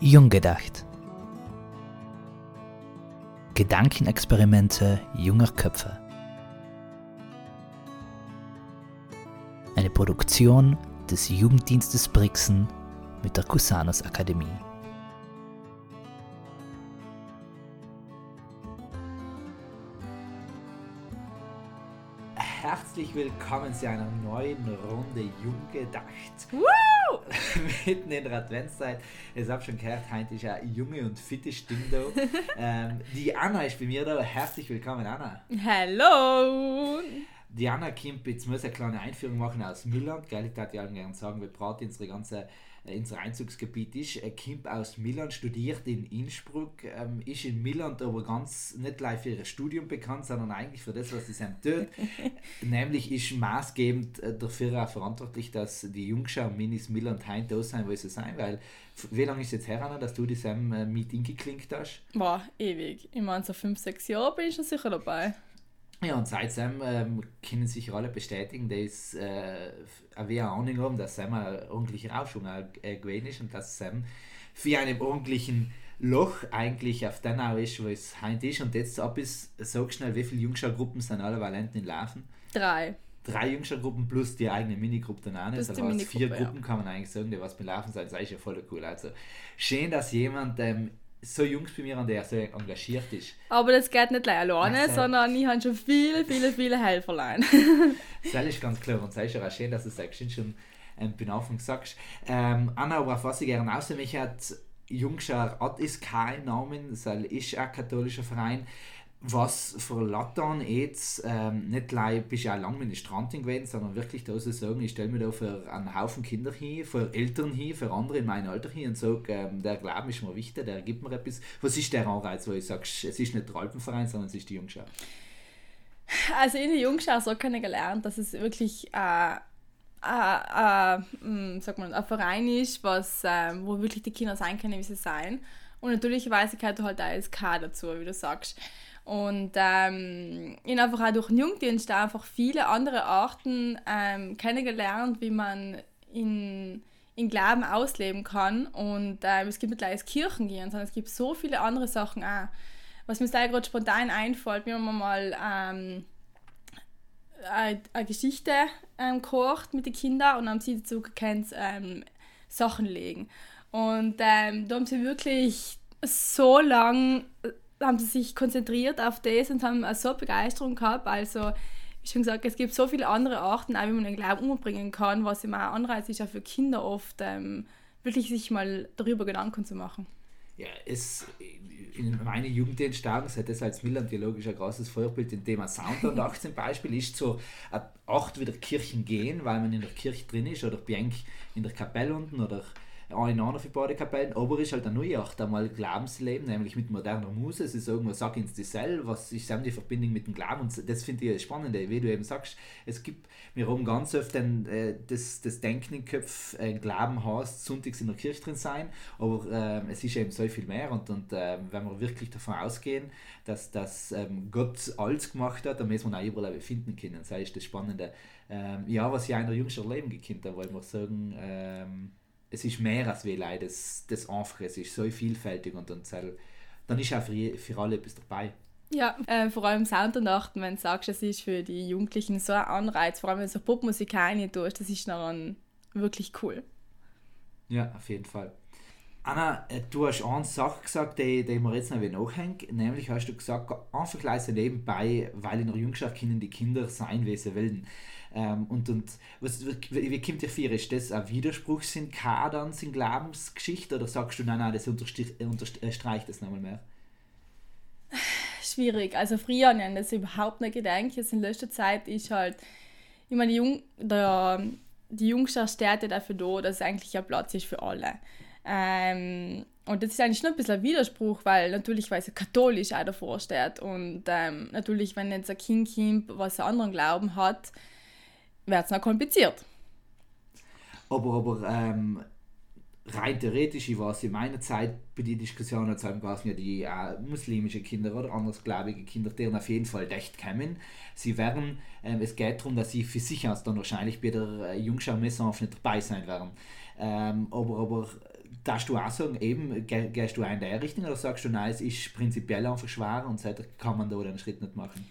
Jung gedacht. Gedankenexperimente junger Köpfe. Eine Produktion des Jugenddienstes Brixen mit der Cusanus Akademie. Herzlich willkommen zu einer neuen Runde Jung gedacht. Woo! Mitten in der Adventszeit. Ich habe schon gehört, heute ist eine junge und fitte Stimme da. ähm, die Anna ist bei mir da. Herzlich willkommen, Anna. Hallo! Die Anna kommt, jetzt muss ich eine kleine Einführung machen aus Milland. Gell? Ich würde ja gerne sagen, wir braten unsere ganze äh, unser Einzugsgebiet ist. Er kommt aus Milan, studiert in Innsbruck, ähm, ist in Milan aber ganz nicht gleich für ihr Studium bekannt, sondern eigentlich für das, was sie sein tut. Nämlich ist maßgebend äh, dafür auch verantwortlich, dass die Jungschau Minis Milan heute da sein, wo sie sein, weil wie lange ist es jetzt her, Anna, dass du das ähm, mit ingeklinkt hast? War ewig. Ich meine, so fünf, sechs Jahre bin ich schon sicher dabei. Ja, und seitdem ähm, können sich alle bestätigen, dass äh, wir eine Ahnung haben, dass Sam ein ordentlicher Aufschwung äh, gewesen ist und dass Sam für einen ordentlichen Loch eigentlich auf den auch ist, wo es heute ist. Und jetzt ab ist so schnell, wie viele Jungschaugruppen sind alle Valenten in Laufen? Drei. Drei Jungschaugruppen plus die eigene Minigruppe dann auch nicht. Also vier Gruppen ja. kann man eigentlich sagen, die was mit Laufen sind, das ist ja voll cool. Also schön, dass jemand ähm, so Jungs bei mir, an der so engagiert ist. Aber das geht nicht alleine, Ach, sondern ich habe schon viele, viele, viele Helfer. das ist ganz klar und es ist auch schön, dass du es schon ähm, bin Anfang sagst. Ähm, Anna, aber auf was ich gerne außer mich hat, Jungschar ist kein Namen, es ist ein katholischer Verein was für Lattern jetzt ähm, nicht gleich bist ja lange Strand gewesen, sondern wirklich da so sagen, ich stelle mir da für einen Haufen Kinder hin, für Eltern hin, für andere in meinem Alter hin und sage, ähm, der Glauben ist mir wichtig, der gibt mir etwas. Was ist der Anreiz, wo ich sage, es ist nicht der Alpenverein, sondern es ist die Jungschau? Also in der Jungschau so ich gelernt, dass es wirklich äh, äh, äh, sag mal, ein Verein ist, was, äh, wo wirklich die Kinder sein können, wie sie sein. Und natürlicherweise gehört halt auch K dazu, wie du sagst. Und ähm, ich habe einfach auch durch den Jugenddienst einfach viele andere Arten ähm, kennengelernt, wie man in, in Glauben ausleben kann. Und ähm, es gibt nicht gleich Kirchen gehen, sondern es gibt so viele andere Sachen auch. Was mir da gerade spontan einfällt, wir haben mal ähm, eine, Geschichte ähm, gekocht mit den Kindern und haben sie dazu gekannt, ähm, Sachen legen. Und ähm, da haben sie wirklich so lange haben sie sich konzentriert auf das und haben so Begeisterung gehabt. Also, wie schon gesagt, es gibt so viele andere Arten, auch wie man den Glauben umbringen kann, was immer auch Anreiz ist, auch für Kinder oft, ähm, wirklich sich mal darüber Gedanken zu machen. Ja, es, in meiner Jugend entstanden, seit das als Milan theologisch ein großes Vorbild im Thema Sound zum Beispiel, ist so eine Art wieder Kirchen gehen, weil man in der Kirche drin ist oder Bianc in der Kapelle unten oder für beide Kapellen, aber ist halt eine neue Acht einmal Glaubensleben, nämlich mit moderner Muse. Es ist irgendwo, sag ins Dissel, was ist die Verbindung mit dem Glauben und das finde ich spannend, wie du eben sagst, es gibt, wir haben ganz oft ein, äh, das, das Denken im Kopf, äh, Glauben heißt, sonntags in der Kirche drin sein, aber äh, es ist eben so viel mehr und, und äh, wenn wir wirklich davon ausgehen, dass, dass ähm, Gott alles gemacht hat, dann müssen wir auch überall finden können. Das ist das Spannende. Ähm, ja, was ich in der jüngsten Leben gekannt habe, wollen wir sagen, ähm, es ist mehr als wie Leid, das, das einfach, es ist so vielfältig und dann, dann ist auch für, für alle etwas dabei. Ja, äh, vor allem Sound und Achten, wenn du sagst, es ist für die Jugendlichen so ein Anreiz, vor allem wenn du so Popmusik rein tust, das ist dann wirklich cool. Ja, auf jeden Fall. Anna, äh, du hast eine Sache gesagt, die, die mir jetzt noch nachhängt, nämlich hast du gesagt, einfach leise nebenbei, weil in der Jungschaft können die Kinder sein, wie sie wollen. Ähm, und und was, wie, wie kommt ihr für? Ist das ein Widerspruch sind Kadern, sind Glaubensgeschichte oder sagst du, nein, nein, das unterstreicht das nochmal mehr? Schwierig. Also früher habe ich das überhaupt nicht gedacht. Jetzt in letzter Zeit ist halt, ich meine, die, Jung, der, die Jungschaft steht dafür da, dass es eigentlich ein Platz ist für alle. Ähm, und das ist eigentlich schon ein bisschen ein Widerspruch, weil natürlich, weil es katholisch auch davor steht. Und ähm, natürlich, wenn jetzt ein Kind kommt, was einen anderen Glauben hat, wird es noch kompliziert. Aber, aber ähm, rein theoretisch, ich weiß in meiner Zeit bei den Diskussionen gab es ja die äh, muslimische Kinder oder andersgläubige Kinder, deren auf jeden Fall recht kommen. Sie werden, ähm, es geht darum, dass sie für sich aus dann wahrscheinlich bei der äh, Jungschau Messe nicht dabei sein werden. Ähm, aber, aber darfst du auch sagen, eben, gehst du in der Richtung oder sagst du, nein, es ist prinzipiell einfach schwer und seitdem kann man da den Schritt nicht machen?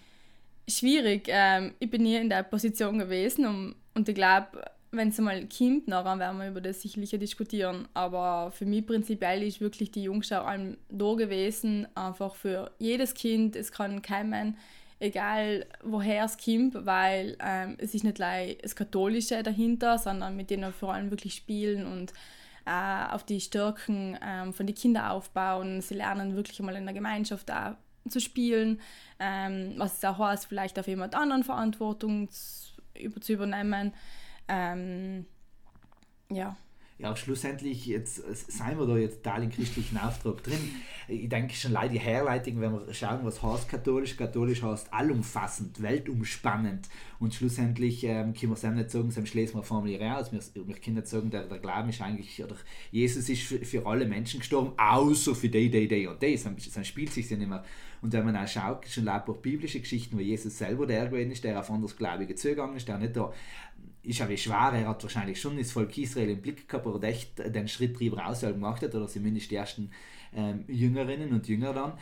Schwierig. Ähm, ich bin nie in der Position gewesen und, und ich glaube, wenn es mal kommt, dann werden wir über das sicherlich diskutieren. Aber für mich prinzipiell ist wirklich die Jungschau allem da gewesen, einfach für jedes Kind. Es kann kommen, egal woher es kommt, weil ähm, es ist nicht gleich das Katholische dahinter, sondern mit denen vor allem wirklich spielen und äh, auf die Stärken ähm, von den Kindern aufbauen. Sie lernen wirklich mal in der Gemeinschaft auch zu spielen, ähm, was es auch heißt, vielleicht auf jemand anderen Verantwortung zu, über, zu übernehmen. Ähm, ja. Ja, schlussendlich, jetzt seien wir da jetzt total im christlichen Auftrag drin. Ich denke schon leider die Herleitung, wenn wir schauen, was heißt katholisch. Katholisch heißt allumfassend, weltumspannend. Und schlussendlich ähm, können wir es nicht sagen, dann schließen wir formulär aus. Wir, wir können nicht sagen, der, der Glauben ist eigentlich, oder Jesus ist für, für alle Menschen gestorben, außer für die, die, die und die. Dann spielt sich ja nicht mehr. Und wenn man auch schaut, schon leider auch biblische Geschichten, wo Jesus selber der gewesen ist, der auf anderes Gläubige zugegangen ist, der nicht da ist aber schwer, er hat wahrscheinlich schon das Volk Israel im Blick gehabt, aber echt den Schritt drüber raus gemacht hat, oder zumindest die ersten ähm, Jüngerinnen und Jünger dann,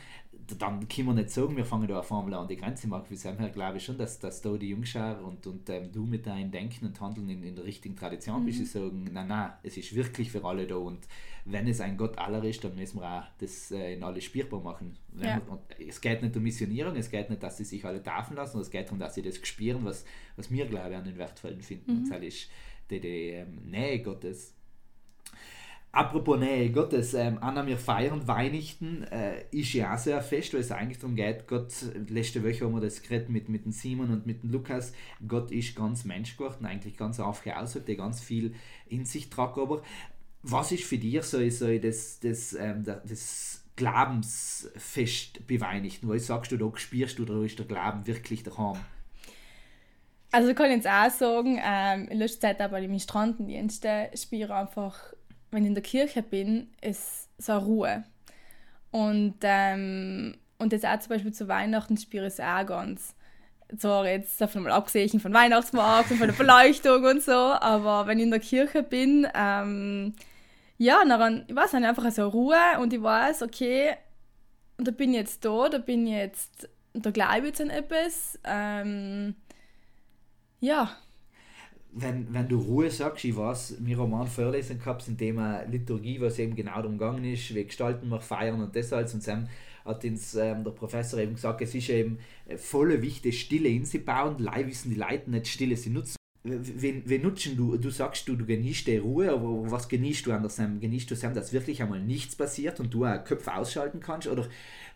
dann können wir nicht sagen, wir fangen da auf einmal an die Grenze machen. Für Sam her glaube ich schon, dass, dass da die Jungschar und, und ähm, du mit deinem Denken und Handeln in, in der richtigen Tradition mhm. bist, die sagen, nein, nein, es ist wirklich für alle da und wenn es ein Gott aller ist, dann müssen wir auch das äh, in alle spürbar machen. Ja. Wir, es geht nicht um Missionierung, es geht nicht, dass sie sich alle taufen lassen, es geht darum, dass sie das spüren, was, was wir, glaube ich, an den Wertvollen finden. Mhm. Und das ist die, die ähm, Nähe Gottes Apropos Nähe Gottes, ähm, Anna, wir feiern Weihnachten, äh, ist ja auch ein Fest, weil es eigentlich darum geht, Gott, letzte Woche haben wir das geredet mit, mit dem Simon und mit dem Lukas, Gott ist ganz Mensch geworden, eigentlich ganz ausgesagt, der ganz viel in sich tragt, aber was ist für dich so, so das, das, ähm, das Glaubensfest bei Weihnachten, wo sagst du, da spürst du, da ist der Glauben wirklich daheim? Also ich kann jetzt auch sagen, ähm, in letzter Zeit aber im Strandendienste spüre einfach wenn ich in der Kirche bin, ist so eine Ruhe. Und, ähm, und jetzt auch zum Beispiel zu Weihnachten spüre ich es auch ganz. Zwar jetzt davon mal abgesehen von Weihnachtsmarkt und von der Beleuchtung und so, aber wenn ich in der Kirche bin, ähm, ja, dann, ich weiß nicht, einfach so Ruhe und ich weiß, okay, da bin ich jetzt da, da bin ich jetzt, da glaube ich jetzt an etwas. Ähm, ja, wenn, wenn du Ruhe sagst, ich weiß, haben einen Vorlesung gehabt zum Thema Liturgie, was eben genau darum gegangen ist, wie gestalten wir Feiern und alles. Und Sam hat uns ähm, der Professor eben gesagt, es ist eben volle wichtig, Stille in sie bauen, leider wissen die Leute nicht Stille sie nutzen. Wen, wen nutzen du? Du sagst, du, du genießt die Ruhe, aber was genießt du an der Sam? Genießt du Sam, dass wirklich einmal nichts passiert und du auch Köpfe ausschalten kannst? Oder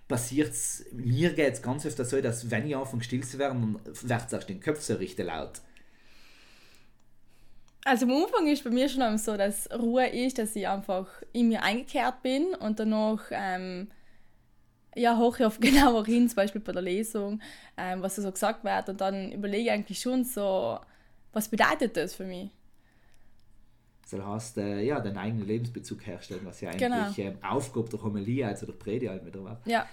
passiert es, mir geht es ganz öfter so, dass wenn ich anfange still zu werden, dann wird es erst den Kopf so richtig laut. Also am Anfang ist bei mir schon so, dass Ruhe ist, dass ich einfach in mir eingekehrt bin und danach ähm, ja, hoch ich auf genauer hin, zum Beispiel bei der Lesung, ähm, was so gesagt wird und dann überlege ich eigentlich schon so, was bedeutet das für mich? Das heißt, äh, ja, deinen eigenen Lebensbezug herstellen, was ja eigentlich genau. ähm, Aufgabe der Homilie, also der Predigt halt wieder war. Ja.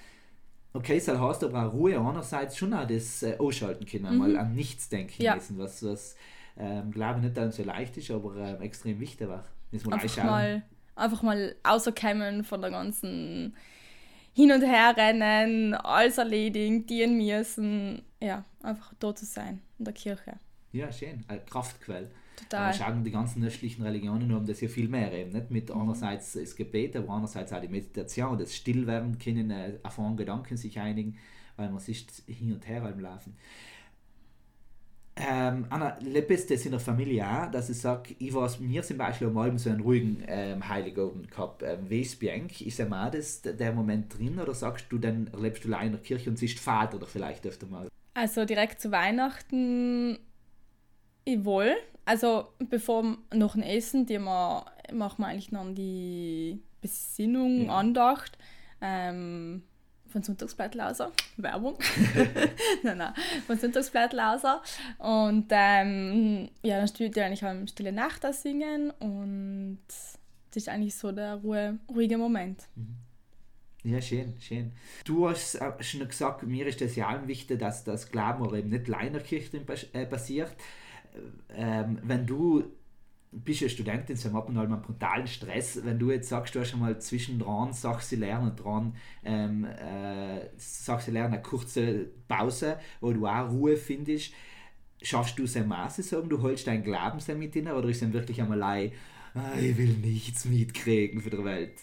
Okay, das heißt aber auch Ruhe einerseits schon auch das äh, Ausschalten können, mhm. mal an nichts denken ja. müssen, was, was ähm, glaube nicht, dass es so leicht ist, aber ähm, extrem wichtig war. einfach mal, einfach mal rauskommen von der ganzen Hin- und Herrennen, alles erledigen, dienen müssen. Ja, einfach dort zu sein, in der Kirche. Ja, schön. Eine Kraftquelle. Total. Aber schauen die ganzen östlichen Religionen haben das ja viel mehr eben, nicht? Mit mhm. einerseits das Gebet, aber andererseits auch die Meditation, das Stillwerden können, äh, auf einen Gedanken sich einigen, weil man sich hin und her laufen. Ähm, Anna, lebst das in der Familie auch, dass ich sage, ich weiß, mir zum Beispiel mal so einen ruhigen ähm, Heiligabend gehabt. Ähm, wie ist Bianc? Ist ja mal das, der Moment drin oder sagst du, dann lebst du allein in der Kirche und siehst Vater oder vielleicht öfter mal? Also direkt zu Weihnachten, ich wohl. Also bevor noch ein Essen, die wir, machen wir eigentlich noch die Besinnung, ja. Andacht. Ähm, von Sonntagsblatt lauser. Werbung. nein, nein, von Sonntagsblatt lauser. Und ähm, ja, dann studiert eigentlich am Stille Nacht das Singen und das ist eigentlich so der Ruhe, ruhige Moment. Mhm. Ja, schön, schön. Du hast schon gesagt, mir ist das ja auch wichtig, dass das Glauben eben nicht in der Kirche passiert. Ähm, wenn du bist ja Studentin, sie haben ab und an mal einen brutalen Stress. Wenn du jetzt sagst, du hast schon mal zwischen dran, sagst sie lernen dran, ähm, äh, sagst lernen eine kurze Pause, wo du auch Ruhe findest, schaffst du es Maße sagen, du holst deinen Glauben mit hin oder ist es wirklich einmal ah, ich will nichts mitkriegen für die Welt?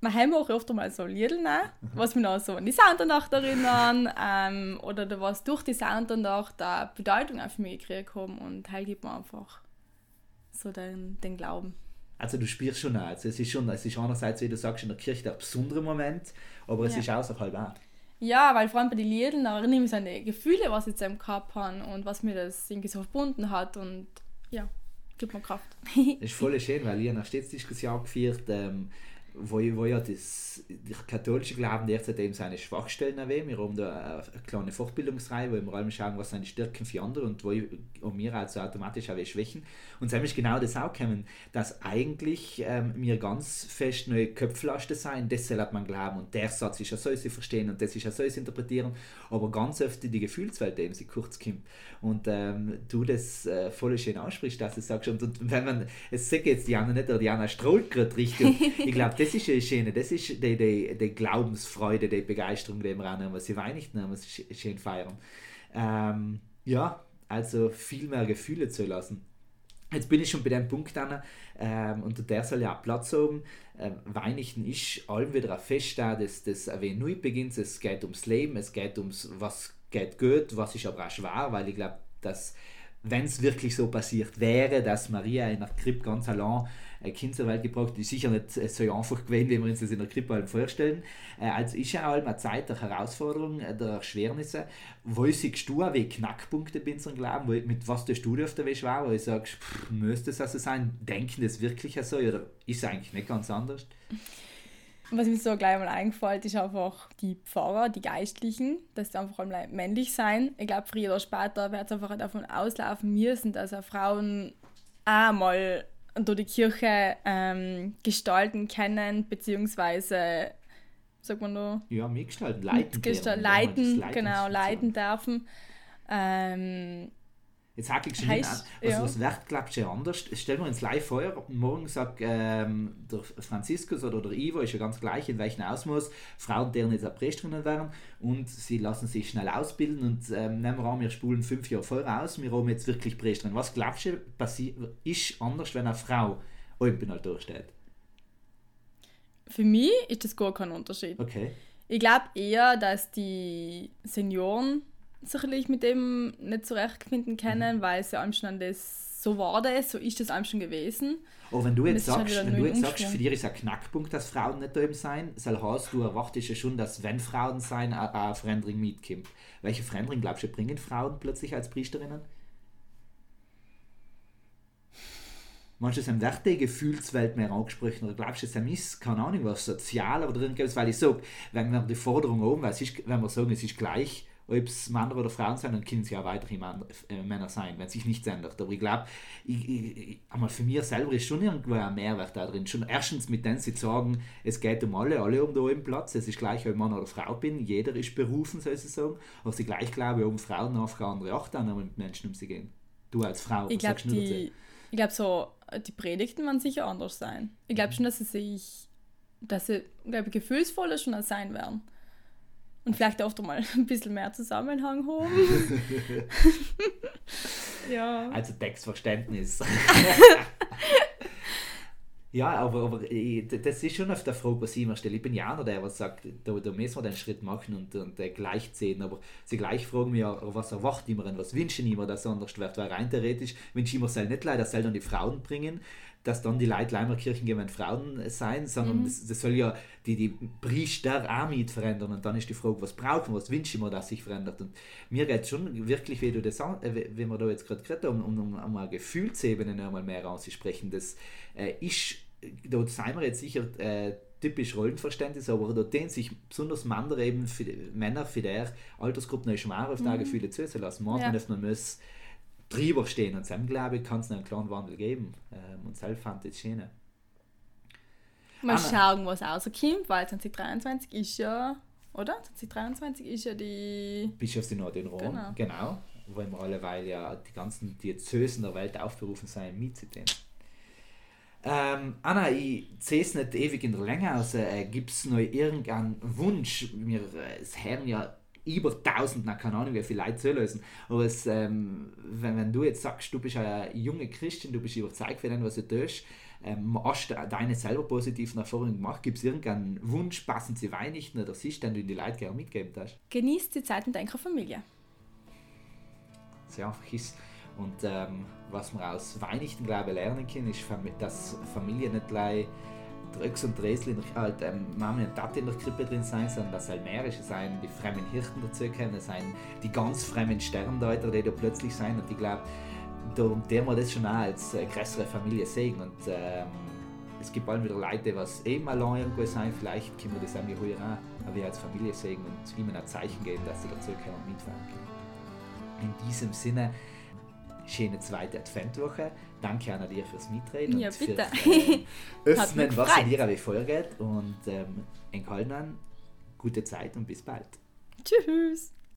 wir haben auch öfter mal so Lieder, ne? was mich noch so an die Soundandacht erinnern ähm, oder was durch die Soundandacht eine Bedeutung auf mich gekriegt haben und halt gibt mir einfach so den, den Glauben. Also du spürst schon, also es ist schon, es ist einerseits, wie du sagst, in der Kirche der besondere Moment, aber es ja. ist auch so halb auch. Ja, weil vor allem bei den Liedern erinnere ich mich an die Gefühle, was ich jetzt im Kopf habe und was mir das irgendwie so verbunden hat und ja, gibt mir Kraft. das ist voll schön, weil ich eine Stetsdiskussion geführt ähm, wo, wo ja das, der katholische Glauben derzeit eben seine Schwachstellen erwähnt. Wir haben da eine kleine Fortbildungsreihe, wo wir allem schauen, was seine Stärken für andere und wo und wir also automatisch auch Schwächen. Und es ist genau das auch kommen, dass eigentlich ähm, wir ganz fest neue Köpflasten sein, das soll man glauben und der Satz ist ja so, sie verstehen und das ist ja so, sie interpretieren, aber ganz oft die Gefühlswelt eben sie kurz kommt. Und ähm, du das äh, voll schön aussprichst, dass du sagst, und, und wenn man, es sagt jetzt Diana nicht, oder Diana strahlt gerade richtig, ich glaube, ist ja schön, das ist die, die, die Glaubensfreude, die Begeisterung, die wir haben, was sie Weihnachten haben, was sie schön feiern. Ähm, ja, also viel mehr Gefühle zu lassen. Jetzt bin ich schon bei dem Punkt an, ähm, und der soll ja auch Platz haben. Ähm, Weihnachten ist allem wieder ein Fest da, das, das wie neu beginnt. Es geht ums Leben, es geht ums, was geht gut, was ist aber auch schwer, weil ich glaube, dass wenn es wirklich so passiert wäre, dass Maria in der Krippe ganz allein ein Kind zur Welt gebracht, ist sicher nicht so einfach gewesen, wie wir uns das in der Krippe vorstellen. Äh, also ist ja auch eine Zeit der Herausforderung, äh, der Erschwernisse. Wo siehst du auch wie Knackpunkte bei unserem Glauben? Mit was der Studie auf der Weg war, wo du sagst, müsste es also sein? Denken das wirklich so oder ist es eigentlich nicht ganz anders? Was mir so gleich mal eingefallen ist einfach die Pfarrer, die Geistlichen, dass sie einfach einmal männlich sein. Ich glaube, früher oder später wird es einfach davon auslaufen müssen, dass auch Frauen einmal durch die Kirche ähm, gestalten können, beziehungsweise, sagt man nur? Ja, mitgestalten, leiten. Gestal leiten, genau, leiten dürfen. Ähm, Jetzt hake ich schon heißt, an. Was, ja. was wird, glaubst du, anders? Stellen wir uns live vor, morgen sagt ähm, der Franziskus oder der Ivo, ist ja ganz gleich, in welchem Ausmaß Frauen, deren jetzt auch Priesterinnen werden und sie lassen sich schnell ausbilden und ähm, nehmen wir an, wir spulen fünf Jahre vorher aus, wir haben jetzt wirklich Priesterin. Was glaubst du, ist anders, wenn eine Frau oben durchsteht? Für mich ist das gar kein Unterschied. Okay. Ich glaube eher, dass die Senioren sicherlich mit dem nicht zurechtfinden können, mhm. weil es ja schon das so war das, so ist das einem schon gewesen. Aber wenn du jetzt halt sagst, wenn du jetzt sagst, für dich ist ein Knackpunkt, dass Frauen nicht da eben sein, soll heißt, du erwartest ja schon, dass wenn Frauen sein, eine Veränderung mitkommt. Welche Veränderung glaubst du, bringen Frauen plötzlich als Priesterinnen? Manche sind wird die Gefühlswelt mehr angesprochen oder glaubst du, es ist, keine Ahnung, was sozial oder drin gibt, weil ich sage, wenn wir die Forderung haben, weil es ist, wenn wir sagen, es ist gleich, ob es Männer oder Frauen sind, dann können es ja weiterhin äh, Männer sein, wenn sich nichts ändert. Aber ich glaube, einmal für mich selber ist schon irgendwo ein Mehrwert da drin. Schon erstens mit denen sie sagen, es geht um alle, alle um da oben Platz. Es ist gleich, ob ich Mann oder Frau bin. Jeder ist berufen, soll ich sagen. Aber sie gleich glaube, um Frauen auf andere Acht an, mit Menschen um sie gehen. Du als Frau, ich glaube, die, ich glaube so, die Predigten werden sicher anders sein. Ich glaube mhm. schon, dass sie sich, dass sie, glaube gefühlsvoller schon sein werden. Und vielleicht auch mal ein bisschen mehr Zusammenhang haben. ja. Also Textverständnis. ja, aber, aber das ist schon auf der Frage, was ich immer stelle. Ich bin ja einer, der was sagt, da, da müssen wir den Schritt machen und, und äh, gleich sehen. Aber sie gleich fragen mich, was erwartet immer, was wünschen immer, dass anders wird. Weil rein theoretisch wünsche ich mir nicht leider, dann die Frauen bringen dass dann die Leute Leimerkirchen gehen Frauen sein, sondern mhm. das, das, soll ja die, die Priester auch mit verändern. Und dann ist die Frage, was brauchen was wünschen wir, dass sich verändert. Und mir geht es schon wirklich, wie du das äh, wie wir da jetzt gerade geredet haben, um, um, um eine Gefühlsebene noch einmal mehr auszusprechen. Das äh, ist, da sind wir jetzt sicher äh, typisch Rollenverständnis, aber da den sich besonders Männer eben für, Männer für der Altersgruppe noch schwer auf mhm. Gefühle zuzulassen. Man, ja. man muss drüber stehen. Und dann glaube ich, kann es einen kleinen Wandel geben. Ähm, und selbst fand ich schön. Mal Anna. schauen, was rauskommt, weil 2023 ist ja, oder? 2023 ist ja die Bischofssynod in Rom, genau. genau. Wo wir alle, weil ja die ganzen Diözesen der Welt aufberufen sind, mitzutun. Ähm, Anna, ich sehe es nicht ewig in der Länge aus. Äh, Gibt es noch irgendeinen Wunsch? Wir äh, hören ja über 1000, na, keine Ahnung, wie viele Leute zu lösen. Aber es, ähm, wenn, wenn du jetzt sagst, du bist eine junge Christin, du bist überzeugt von dem, was du tust, ähm, hast du deine selber positiven Erfahrungen gemacht? Gibt es irgendeinen Wunsch, passen sie Weihnachten oder siehst, den du in die Leute gerne mitgeben hast? Genießt die Zeit mit deiner Familie. Sehr einfach ist. Und ähm, was wir aus Weihnachten, glaube ich, lernen können, ist, dass Familie nicht gleich Drücks und Dresel, halt, ähm, Mama und Tati in der Krippe drin sein, sondern ist. Es seien die fremden Hirten dazukommen, es seien die ganz fremden Sterndeuter, die da plötzlich sein. Und ich glaube, der wir das schon auch als äh, größere Familie sehen. Und ähm, es gibt bald wieder Leute, was eben allein irgendwo sein, vielleicht können wir das irgendwie heuer auch, aber als Familie sehen und ihm ein Zeichen geben, dass sie dazu kommen und mitfahren können. In diesem Sinne, schöne zweite Adventwoche. Danke an dir fürs Mitreden ja, und bitte. fürs äh, Öffnen, was in dir wie vorgeht. Und ähm, in Köln gute Zeit und bis bald. Tschüss.